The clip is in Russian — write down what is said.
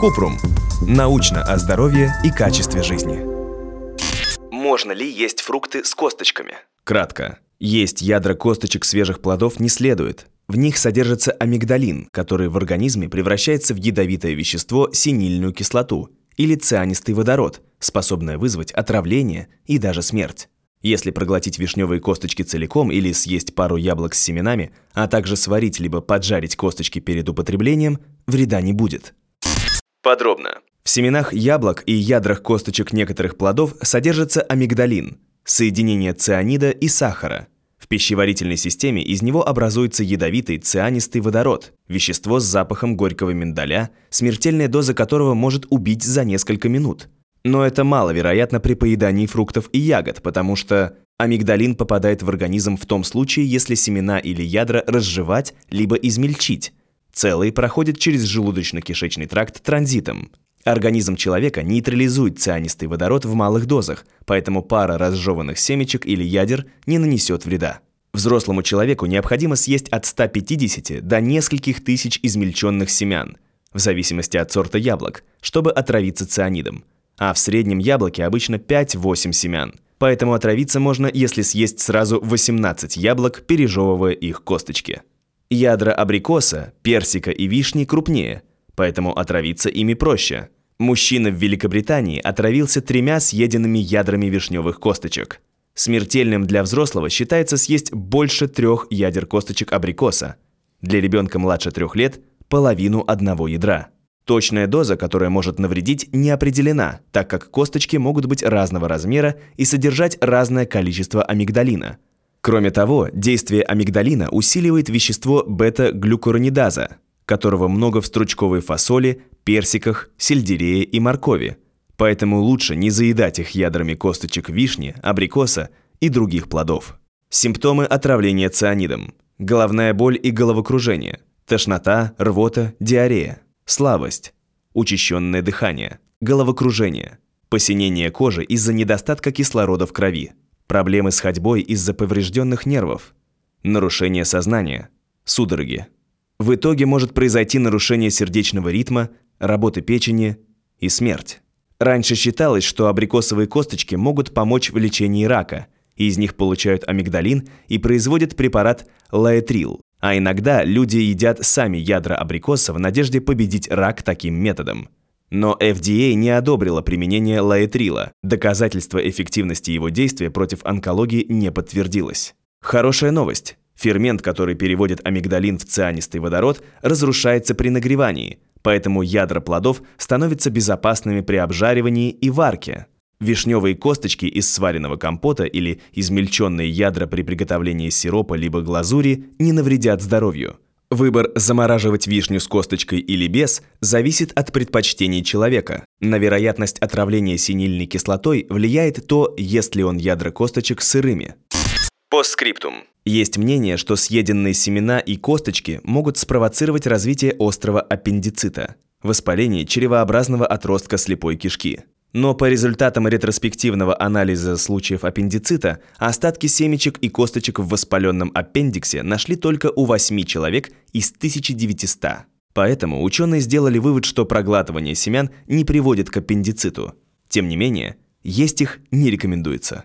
Купрум. Научно о здоровье и качестве жизни. Можно ли есть фрукты с косточками? Кратко. Есть ядра косточек свежих плодов не следует. В них содержится амигдалин, который в организме превращается в ядовитое вещество синильную кислоту или цианистый водород, способное вызвать отравление и даже смерть. Если проглотить вишневые косточки целиком или съесть пару яблок с семенами, а также сварить либо поджарить косточки перед употреблением, вреда не будет. Подробно. В семенах яблок и ядрах косточек некоторых плодов содержится амигдалин – соединение цианида и сахара. В пищеварительной системе из него образуется ядовитый цианистый водород – вещество с запахом горького миндаля, смертельная доза которого может убить за несколько минут – но это маловероятно при поедании фруктов и ягод, потому что амигдалин попадает в организм в том случае, если семена или ядра разжевать либо измельчить. Целый проходит через желудочно-кишечный тракт транзитом. Организм человека нейтрализует цианистый водород в малых дозах, поэтому пара разжеванных семечек или ядер не нанесет вреда. Взрослому человеку необходимо съесть от 150 до нескольких тысяч измельченных семян, в зависимости от сорта яблок, чтобы отравиться цианидом а в среднем яблоке обычно 5-8 семян. Поэтому отравиться можно, если съесть сразу 18 яблок, пережевывая их косточки. Ядра абрикоса, персика и вишни крупнее, поэтому отравиться ими проще. Мужчина в Великобритании отравился тремя съеденными ядрами вишневых косточек. Смертельным для взрослого считается съесть больше трех ядер косточек абрикоса. Для ребенка младше трех лет – половину одного ядра. Точная доза, которая может навредить, не определена, так как косточки могут быть разного размера и содержать разное количество амигдалина. Кроме того, действие амигдалина усиливает вещество бета-глюкуронидаза, которого много в стручковой фасоли, персиках, сельдерее и моркови. Поэтому лучше не заедать их ядрами косточек вишни, абрикоса и других плодов. Симптомы отравления цианидом. Головная боль и головокружение, тошнота, рвота, диарея слабость, учащенное дыхание, головокружение, посинение кожи из-за недостатка кислорода в крови, проблемы с ходьбой из-за поврежденных нервов, нарушение сознания, судороги. В итоге может произойти нарушение сердечного ритма, работы печени и смерть. Раньше считалось, что абрикосовые косточки могут помочь в лечении рака, и из них получают амигдалин и производят препарат лаэтрил, а иногда люди едят сами ядра абрикоса в надежде победить рак таким методом. Но FDA не одобрила применение лаэтрила. Доказательство эффективности его действия против онкологии не подтвердилось. Хорошая новость. Фермент, который переводит амигдалин в цианистый водород, разрушается при нагревании, поэтому ядра плодов становятся безопасными при обжаривании и варке. Вишневые косточки из сваренного компота или измельченные ядра при приготовлении сиропа либо глазури не навредят здоровью. Выбор замораживать вишню с косточкой или без зависит от предпочтений человека. На вероятность отравления синильной кислотой влияет то, ест ли он ядра косточек сырыми. Постскриптум. Есть мнение, что съеденные семена и косточки могут спровоцировать развитие острого аппендицита, воспаление чревообразного отростка слепой кишки. Но по результатам ретроспективного анализа случаев аппендицита остатки семечек и косточек в воспаленном аппендиксе нашли только у 8 человек из 1900. Поэтому ученые сделали вывод, что проглатывание семян не приводит к аппендициту. Тем не менее, есть их не рекомендуется.